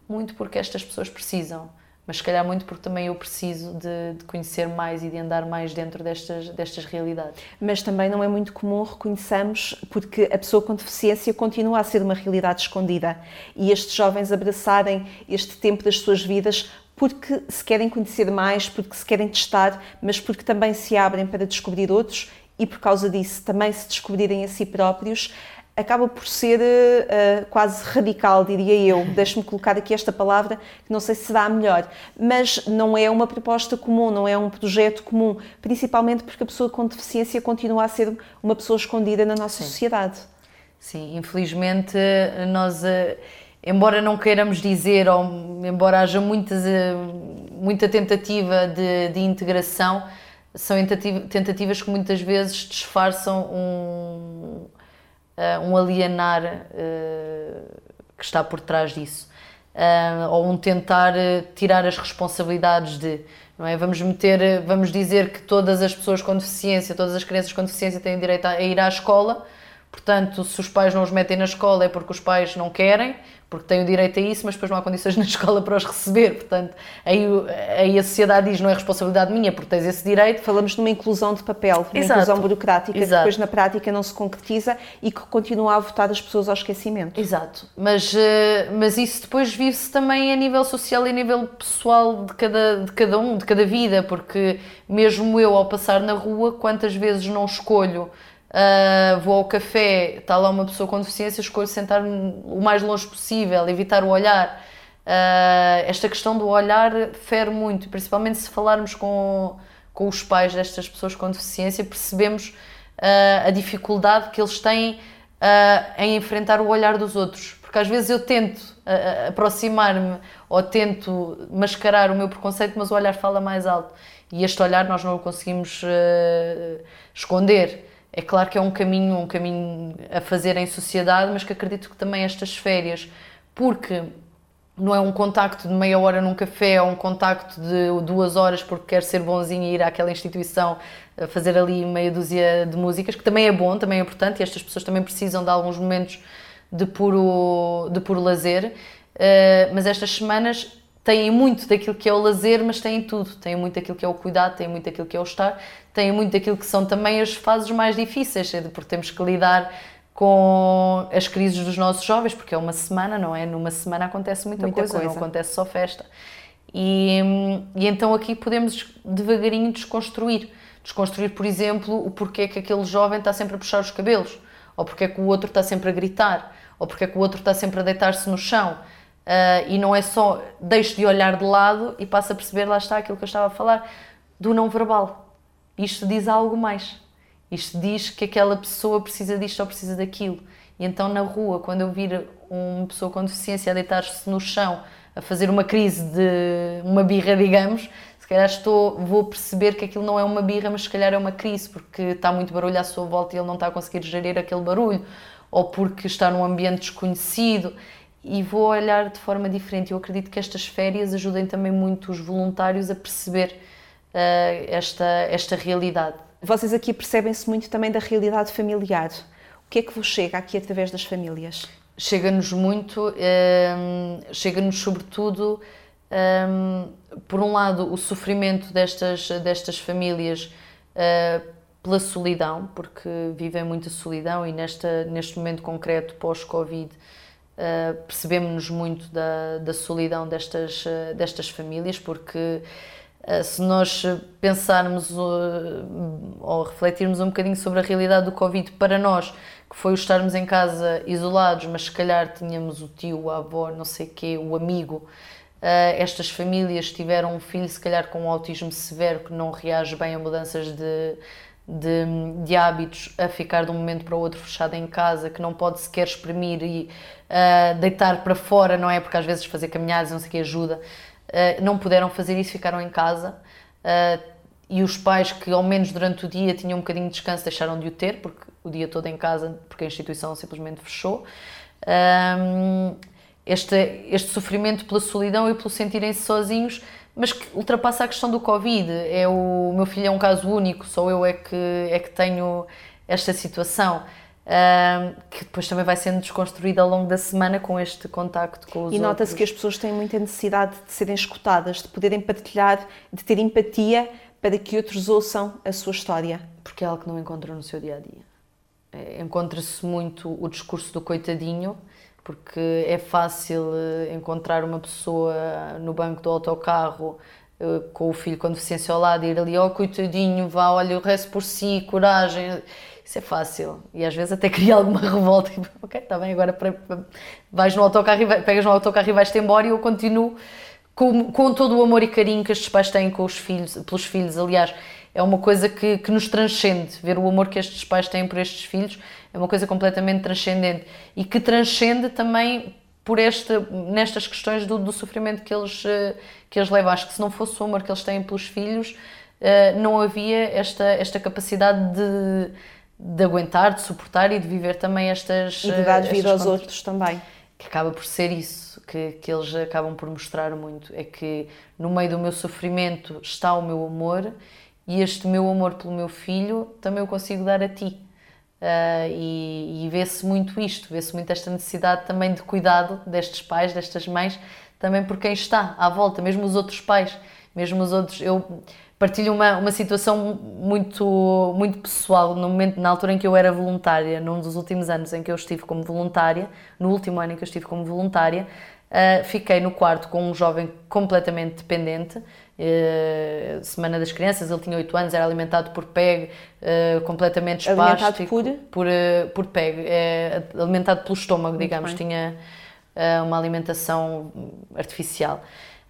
muito porque estas pessoas precisam mas se calhar muito porque também eu preciso de, de, conhecer mais e de andar mais dentro destas, destas realidades. Mas também não é muito comum reconheçamos, porque a pessoa com deficiência continua a ser uma realidade escondida e estes jovens abraçarem este tempo das suas vidas porque se querem conhecer mais, porque se querem testar, mas porque também se abrem para descobrir outros e por causa disso também se descobrirem a si próprios, acaba por ser uh, quase radical, diria eu. Deixe-me colocar aqui esta palavra, que não sei se será a melhor, mas não é uma proposta comum, não é um projeto comum, principalmente porque a pessoa com deficiência continua a ser uma pessoa escondida na nossa Sim. sociedade. Sim, infelizmente nós, uh, embora não queiramos dizer, ou embora haja muitas, uh, muita tentativa de, de integração, são tentativas que muitas vezes disfarçam um uh, um alienar uh, que está por trás disso. Uh, ou um tentar tirar as responsabilidades de não é? Vamos meter, vamos dizer que todas as pessoas com deficiência, todas as crianças com deficiência têm direito a ir à escola, portanto, se os pais não os metem na escola é porque os pais não querem, porque têm o direito a isso, mas depois não há condições na escola para os receber. Portanto, aí, aí a sociedade diz não é responsabilidade minha, porque tens esse direito. Falamos de uma inclusão de papel, uma Exato. inclusão burocrática Exato. que depois na prática não se concretiza e que continua a votar as pessoas ao esquecimento. Exato, mas, eh, mas isso depois vive-se também a nível social e a nível pessoal de cada, de cada um, de cada vida, porque mesmo eu ao passar na rua, quantas vezes não escolho Uh, vou ao café, está lá uma pessoa com deficiência, escolho sentar-me o mais longe possível, evitar o olhar. Uh, esta questão do olhar fere muito, principalmente se falarmos com, com os pais destas pessoas com deficiência, percebemos uh, a dificuldade que eles têm em enfrentar o olhar dos outros. Porque às vezes eu tento aproximar-me ou tento mascarar o meu preconceito, mas o olhar fala mais alto. E este olhar nós não o conseguimos esconder. É claro que é um caminho, um caminho a fazer em sociedade, mas que acredito que também estas férias, porque não é um contacto de meia hora num café, é um contacto de duas horas porque quer ser bonzinho e ir àquela instituição a fazer ali meia dúzia de músicas, que também é bom, também é importante e estas pessoas também precisam de alguns momentos de puro, de puro lazer. Uh, mas estas semanas têm muito daquilo que é o lazer, mas têm tudo. Têm muito daquilo que é o cuidado, têm muito daquilo que é o estar, têm muito daquilo que são também as fases mais difíceis, porque temos que lidar com as crises dos nossos jovens, porque é uma semana, não é? Numa semana acontece muita, muita coisa, coisa, não acontece só festa. E, e então aqui podemos devagarinho desconstruir. Desconstruir, por exemplo, o porquê que aquele jovem está sempre a puxar os cabelos, ou porquê que o outro está sempre a gritar, ou porquê que o outro está sempre a deitar-se no chão Uh, e não é só deixo de olhar de lado e passo a perceber, lá está aquilo que eu estava a falar, do não verbal. Isto diz algo mais. Isto diz que aquela pessoa precisa disto ou precisa daquilo. E então na rua, quando eu vir uma pessoa com deficiência a deitar-se no chão, a fazer uma crise de uma birra, digamos, se calhar estou, vou perceber que aquilo não é uma birra, mas se calhar é uma crise, porque está muito barulho à sua volta e ele não está a conseguir gerir aquele barulho, ou porque está num ambiente desconhecido e vou olhar de forma diferente. Eu acredito que estas férias ajudem também muito os voluntários a perceber uh, esta, esta realidade. Vocês aqui percebem-se muito também da realidade familiar. O que é que vos chega aqui através das famílias? Chega-nos muito, um, ehm, chega-nos sobretudo, um, ehm, por um lado, o sofrimento destas, destas famílias uh, pela solidão, porque vivem muita solidão e nesta, neste momento concreto, pós-Covid, uh, percebemos-nos muito da, da solidão destas, uh, destas famílias, porque uh, se nós pensarmos ou refletirmos um bocadinho sobre a realidade do Covid para nós, que foi o estarmos em casa isolados, mas se calhar tínhamos o tio, a avó, não sei quê, o amigo, estas famílias tiveram um filho, se calhar com um autismo severo, que não reage bem a mudanças de, de, de, hábitos a ficar de um momento para o outro fechado em casa, que não pode sequer exprimir e uh, deitar para fora, não é? Porque às vezes fazer caminhadas, não sei o que ajuda. Uh, não puderam fazer isso, ficaram em casa. Uh, e os pais que, ao menos durante o dia, tinham um bocadinho de descanso, deixaram de o ter, porque o dia todo em casa, porque a instituição simplesmente fechou. este, este sofrimento pela solidão e pelo sentirem-se sozinhos mas que ultrapassa a questão do Covid. É o, o meu filho é um caso único, só eu é que, é que tenho esta situação. Uh, que depois também vai sendo desconstruída ao longo da semana com este contacto com os E nota-se que as pessoas têm muita necessidade de serem escutadas, de poderem partilhar, de ter empatia para que outros ouçam a sua história. Porque é algo que não encontram no seu dia a dia. É, Encontra-se muito o discurso do coitadinho, porque é fácil eh, encontrar uma pessoa no banco do autocarro eh, com o filho com deficiência ao lado ir ali, oh coitadinho, vá, olha, o resto por si, coragem. Isso é fácil. E às vezes até cria alguma revolta. E, ok, está bem, agora para, para, vais no autocarro e vai, pegas no autocarro e vais-te embora e eu continuo com, com todo o amor e carinho que estes pais têm com os filhos, pelos filhos. Aliás, é uma coisa que, que nos transcende. Ver o amor que estes pais têm por estes filhos é uma coisa completamente transcendente e que transcende também por esta, nestas questões do, do sofrimento que eles, eh, que eles levam. Acho que se não fosse o amor que eles têm pelos filhos, eh, não havia esta, esta capacidade de, de aguentar, de suportar e de viver também estas. E de dar vida aos outros também. Que acaba por ser isso que, que eles acabam por mostrar muito. É que no meio do meu sofrimento está o meu amor e este meu amor pelo meu filho também eu consigo dar a ti. Uh, e, e vê-se muito isto, vê-se muito esta necessidade também de cuidado destes pais, destas mães, também por quem está à volta, mesmo os outros pais, mesmo os outros. Eu partilho uma, uma situação muito, muito pessoal, no momento, na altura em que eu era voluntária, num dos últimos anos em que eu estive como voluntária, no último ano em que eu estive como voluntária, uh, fiquei no quarto com um jovem completamente dependente, Uh, Semana das Crianças, ele tinha 8 anos, era alimentado por PEG, uh, completamente espástico. por? Por, uh, por PEG, é, alimentado pelo estômago, digamos, tinha uma alimentação artificial.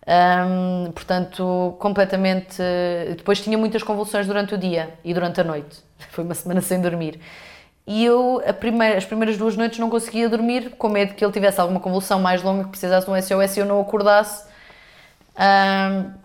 Um, portanto, completamente. Depois tinha muitas convulsões durante o dia e durante a noite. Foi uma semana sem dormir. E eu, primeira, as primeiras duas noites, não conseguia dormir, com medo que ele tivesse alguma convulsão mais longa, que precisasse de um SOS e eu não acordasse. Um,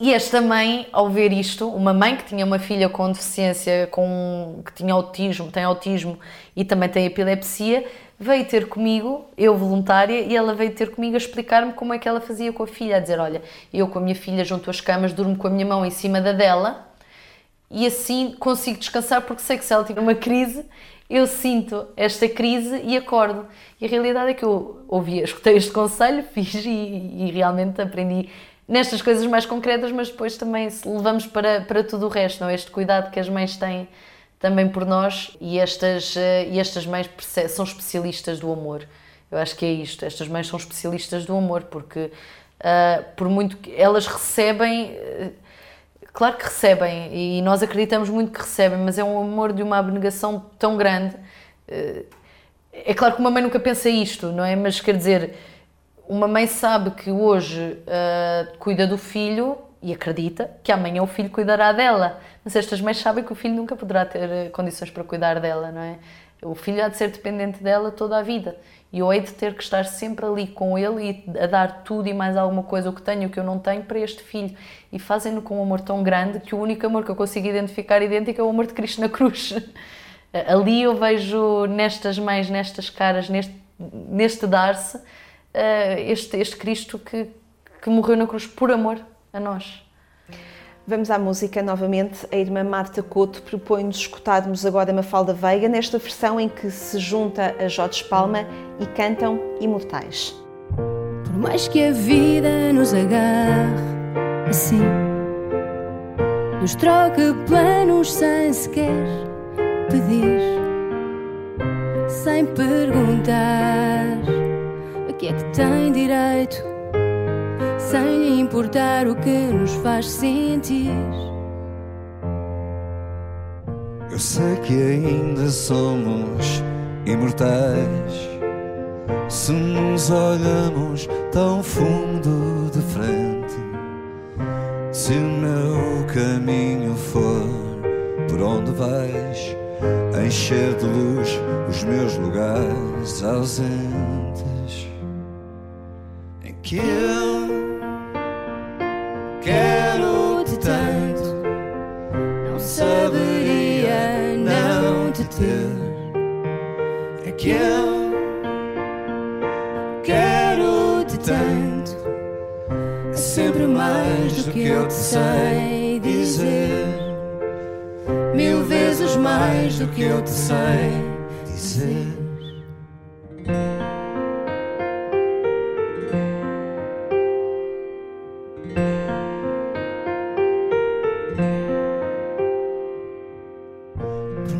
e esta mãe, ao ver isto, uma mãe que tinha uma filha com deficiência, com, que tinha autismo, tem autismo e também tem epilepsia, veio ter comigo, eu voluntária, e ela veio ter comigo a explicar-me como é que ela fazia com a filha, a dizer, olha, eu com a minha filha junto às camas durmo com a minha mão em cima da dela e assim consigo descansar porque sei que se ela tiver uma crise, eu sinto esta crise e acordo. E a realidade é que eu ouvi, escutei este conselho, fiz e, e realmente aprendi nestas coisas mais concretas, mas depois também levamos para, para tudo o resto, não é? Este cuidado que as mães têm também por nós e estas, eh, e estas mães são especialistas do amor. Eu acho que é isto, estas mães são especialistas do amor, porque uh, por muito que elas recebem, uh, claro que recebem, e nós acreditamos muito que recebem, mas é um amor de uma abnegação tão grande. Uh, é claro que uma mãe nunca pensa isto, não é? Mas quer dizer, uma mãe sabe que hoje uh, cuida do filho e acredita que amanhã o filho cuidará dela. Mas estas mães sabem que o filho nunca poderá ter eh, condições para cuidar dela, não é? O filho há de ser dependente dela toda a vida. E eu hei de ter que estar sempre ali com ele e a dar tudo e mais alguma coisa, o que tenho o que eu não tenho, para este filho. E fazem-no com um amor tão grande que o único amor que eu consigo identificar idêntico é o amor de Cristo na cruz. Ali eu vejo nestas mães, nestas caras, neste, neste dar-se, este, este Cristo que, que morreu na cruz por amor a nós. Vamos à música novamente. A irmã Marta Couto propõe-nos escutarmos agora Mafalda Veiga nesta versão em que se junta a Jorge Palma e cantam Imortais. Por mais que a vida nos agarre assim, nos troca planos sem sequer pedir, sem perguntar que é que tem direito, sem lhe importar o que nos faz sentir. Eu sei que ainda somos imortais se nos olhamos tão fundo de frente. Se o meu caminho for por onde vais, encher de luz os meus lugares ausentes, que eu quero-te tanto, não saberia não te ter, é que eu quero-te tanto, é sempre mais do que eu te sei dizer, mil vezes mais do que eu te sei dizer.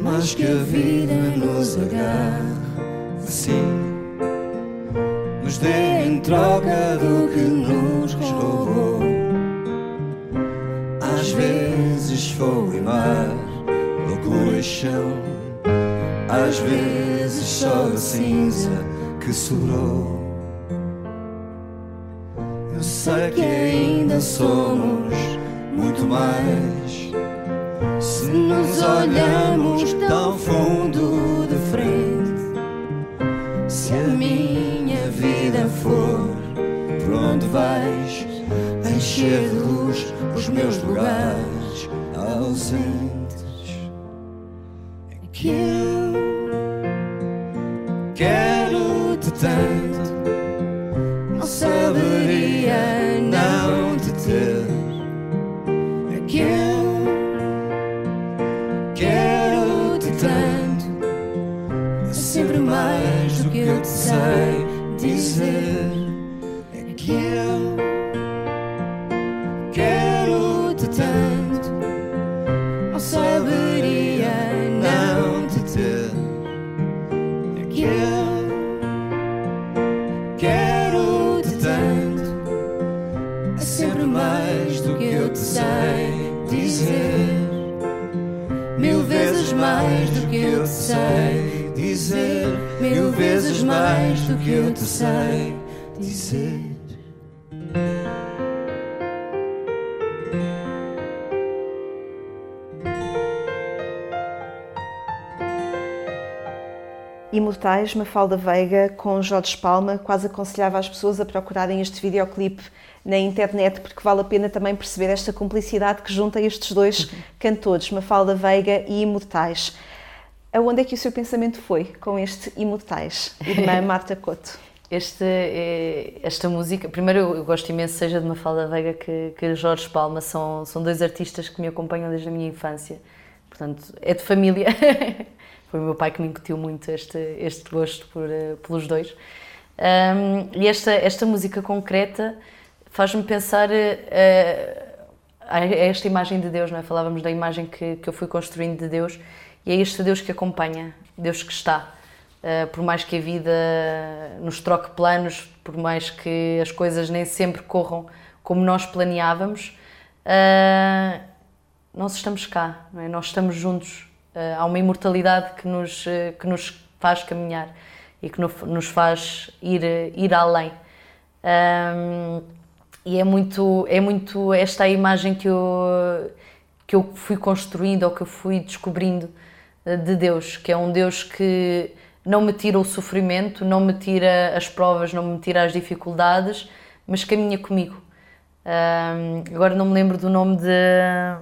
Mais que a vida nos agarre assim nos dê em troca do que nos roubou. Às vezes fogo e mar, loucura e chão, às vezes só a cinza que sobrou. Eu sei que ainda somos muito mais. Se nos olhamos tão fundo de frente, se a minha vida for por onde vais, encher de luz os meus lugares ausentes, do que eu te sei dizer. Imortais, Mafalda Veiga com Jorge Palma, quase aconselhava as pessoas a procurarem este videoclipe na internet, porque vale a pena também perceber esta cumplicidade que junta estes dois cantores, Mafalda Veiga e Imortais. Aonde é que o seu pensamento foi com este Imortais, irmã Marta Couto? Este, eh, esta música, primeiro eu gosto imenso, seja de Mafalda Veiga que, que Jorge Palma, são, são dois artistas que me acompanham desde a minha infância. Portanto, é de família. Foi o meu pai que me incutiu muito este, este gosto por, uh, pelos dois. Um, e esta, esta música concreta faz-me pensar uh, a esta imagem de Deus, não é? Falávamos da imagem que, que eu fui construindo de Deus e é este Deus que acompanha, Deus que está. Uh, por mais que a vida nos troque planos, por mais que as coisas nem sempre corram como nós planeávamos, uh, nós estamos cá, é? nós estamos juntos. Uh, há uma imortalidade que nos, que nos faz caminhar e que nos faz ir, ir além. Um, e é muito, é muito esta a imagem que eu, que eu fui construindo ou que eu fui descobrindo de Deus, que é um Deus que não me tira o sofrimento, não me tira as provas, não me tira as dificuldades, mas caminha comigo. Um, agora não me lembro do nome de,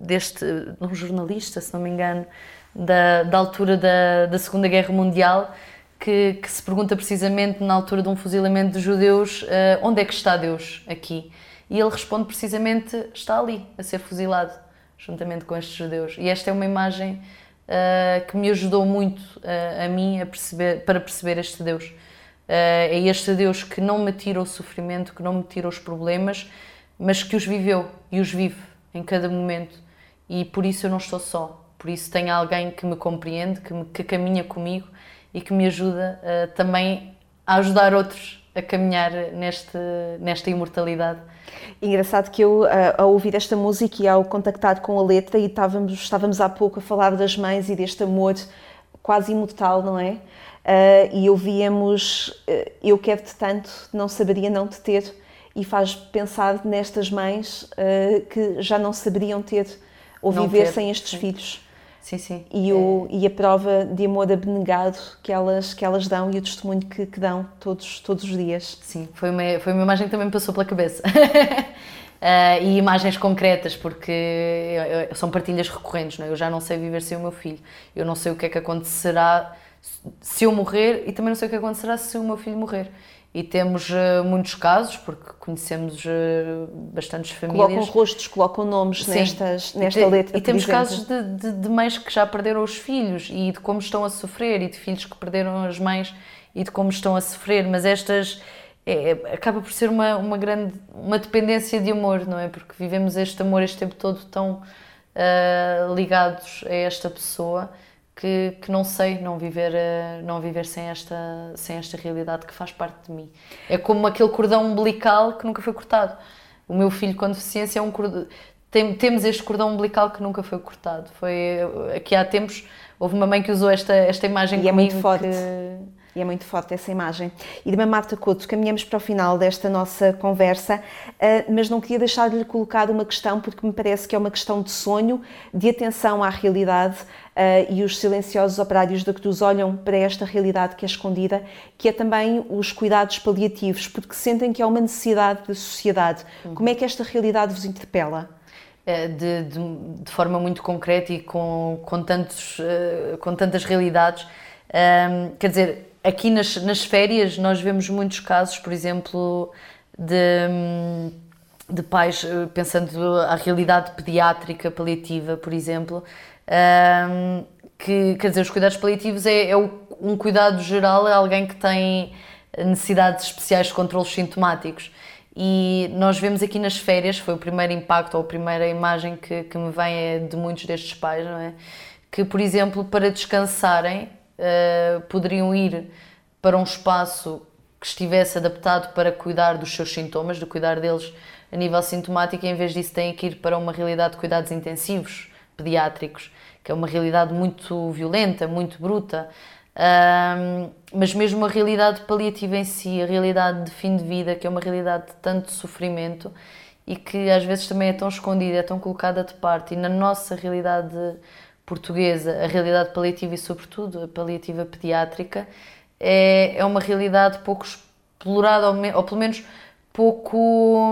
deste de um jornalista, se não me engano, da, da altura da, da Segunda Guerra Mundial, que, que, se pergunta precisamente na altura de um fuzilamento de judeus uh, onde é que está Deus aqui? E ele responde precisamente está ali, a ser fuzilado, juntamente com estes judeus. E esta é uma imagem Uh, que me ajudou muito uh, a mim a perceber, para perceber este Deus. Uh, é este Deus que não me tira o sofrimento, que não me tira os problemas, mas que os viveu e os vive em cada momento e por isso eu não estou só. Por isso tenho alguém que me compreende, que, me, que caminha comigo e que me ajuda também a ajudar outros a caminhar neste, nesta imortalidade. Engraçado que eu, ao ouvir esta música e ao contactar com a letra, e estávamos, estávamos há pouco a falar das mães e deste amor quase imortal, não é? Uh, e ouvíamos uh, Eu quero-te tanto, não saberia não te ter, e faz pensar nestas mães que já não saberiam ter ou não viver ter, sem estes sim. filhos. Sim, sim. E, o, é. e a prova de amor abnegado que elas, que elas dão e o testemunho que, que dão todos, todos os dias. Sim, foi uma, foi uma imagem que também me passou pela cabeça. Uh, e imagens concretas, porque são partilhas recorrentes. Não é? Eu já não sei viver sem o meu filho, eu não sei o que é que acontecerá se eu morrer e também não sei o que acontecerá se o meu filho morrer. E temos uh, muitos casos, porque conhecemos uh, bastantes famílias. Colocam rostos, colocam nomes nestas, nesta letra. E temos casos de, de, de, mães que já perderam os filhos e de como estão a sofrer, e de filhos que perderam as mães e de como estão a sofrer. Mas estas é, acaba por ser uma, uma grande uma dependência de amor, não é? Porque vivemos este amor este tempo todo tão uh, ligados a esta pessoa que, que não sei não viver uh, não viver sem esta sem esta realidade que faz parte de mim. É como aquele cordão umbilical que nunca foi cortado. O meu filho com deficiência é um cordão tem, temos este cordão umbilical que nunca foi cortado. Foi aqui há tempos houve uma mãe que usou esta esta imagem e comigo é muito forte. Que, e é muito forte essa imagem. E de Marta Couto, caminhamos para o final desta nossa conversa, eh, mas não queria deixar de lhe colocar uma questão, porque me parece que é uma questão de sonho, de atenção à realidade, eh, e os silenciosos operários da Cruz olham para esta realidade que é escondida, que é também os cuidados paliativos, porque sentem que é uma necessidade da sociedade. Uhum. Como é que esta realidade vos interpela? Eh, de, de, de, forma muito concreta e com, com, tantos, com tantas realidades. Um, quer dizer, aqui nas, nas férias nós vemos muitos casos, por exemplo, de, de pais, eh, pensando a realidade pediátrica paliativa, por exemplo, um, que, quer dizer, os cuidados paliativos é, é um cuidado geral a alguém que tem necessidades especiais de controles sintomáticos. E nós vemos aqui nas férias, foi o primeiro impacto ou a primeira imagem que, que me vem é de muitos destes pais, não é? Que, por exemplo, para descansarem, uh, poderiam ir para um espaço que estivesse adaptado para cuidar dos seus sintomas, de cuidar deles a nível sintomático, e em vez disso têm que ir para uma realidade de cuidados intensivos pediátricos, que é uma realidade muito violenta, muito bruta. Um, mas mesmo a realidade paliativa em si, a realidade de fim de vida, que é uma realidade de tanto sofrimento e que às vezes também é tão escondida, é tão colocada de parte, e na nossa realidade portuguesa, a realidade paliativa e, sobretudo, a paliativa pediátrica, é, é uma realidade pouco explorada, ou, me, ou pelo menos pouco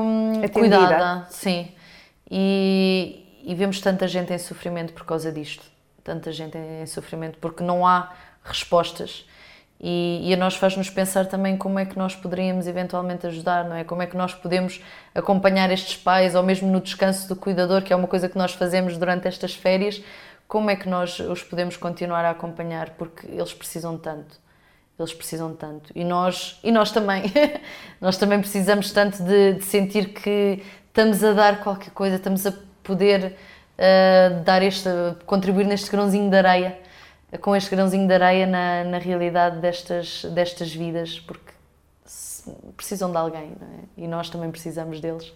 hum, cuidada. Sim. E, e vemos tanta gente em sofrimento por causa disto. Tanta gente em sofrimento porque não há respostas. E, e, a nós faz-nos pensar também como é que nós poderíamos eventualmente ajudar, não é? Como é que nós podemos acompanhar estes pais, ou mesmo no descanso do cuidador, que é uma coisa que nós fazemos durante estas férias, como é que nós os podemos continuar a acompanhar, porque eles precisam tanto. Eles precisam tanto. E nós, e nós também. nós também precisamos tanto de, de, sentir que estamos a dar qualquer coisa, estamos a poder uh, dar este, contribuir neste grãozinho de areia, com este grãozinho de areia na, na realidade destas, destas vidas, porque precisam de alguém, é? E nós também precisamos deles.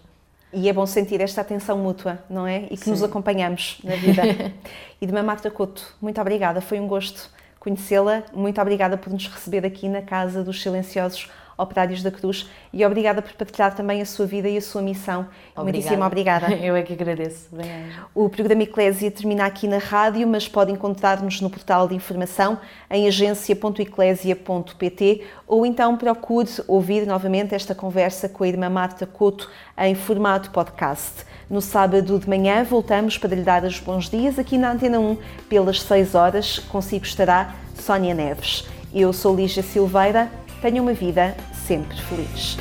E é bom sentir esta atenção mútua, não é? E que Sim. nos acompanhamos na vida. e de Marta Couto, muito obrigada, foi um gosto conhecê-la. Muito obrigada por nos receber aqui na Casa dos Silenciosos Operários da Cruz e obrigada por partilhar também a sua vida e a sua missão. Obrigada. Muitíssimo obrigada. Eu é que agradeço. Bem, o programa Eclésia termina aqui na rádio, mas pode encontrar-nos no portal de informação em agência.eclésia.pt ou então procure ouvir novamente esta conversa com a irmã Marta Couto em formato podcast. No sábado de manhã voltamos para lhe dar os bons dias aqui na Antena 1 pelas 6 horas. Consigo estará Sónia Neves. Eu sou Lígia Silveira. Tenha uma vida sempre feliz.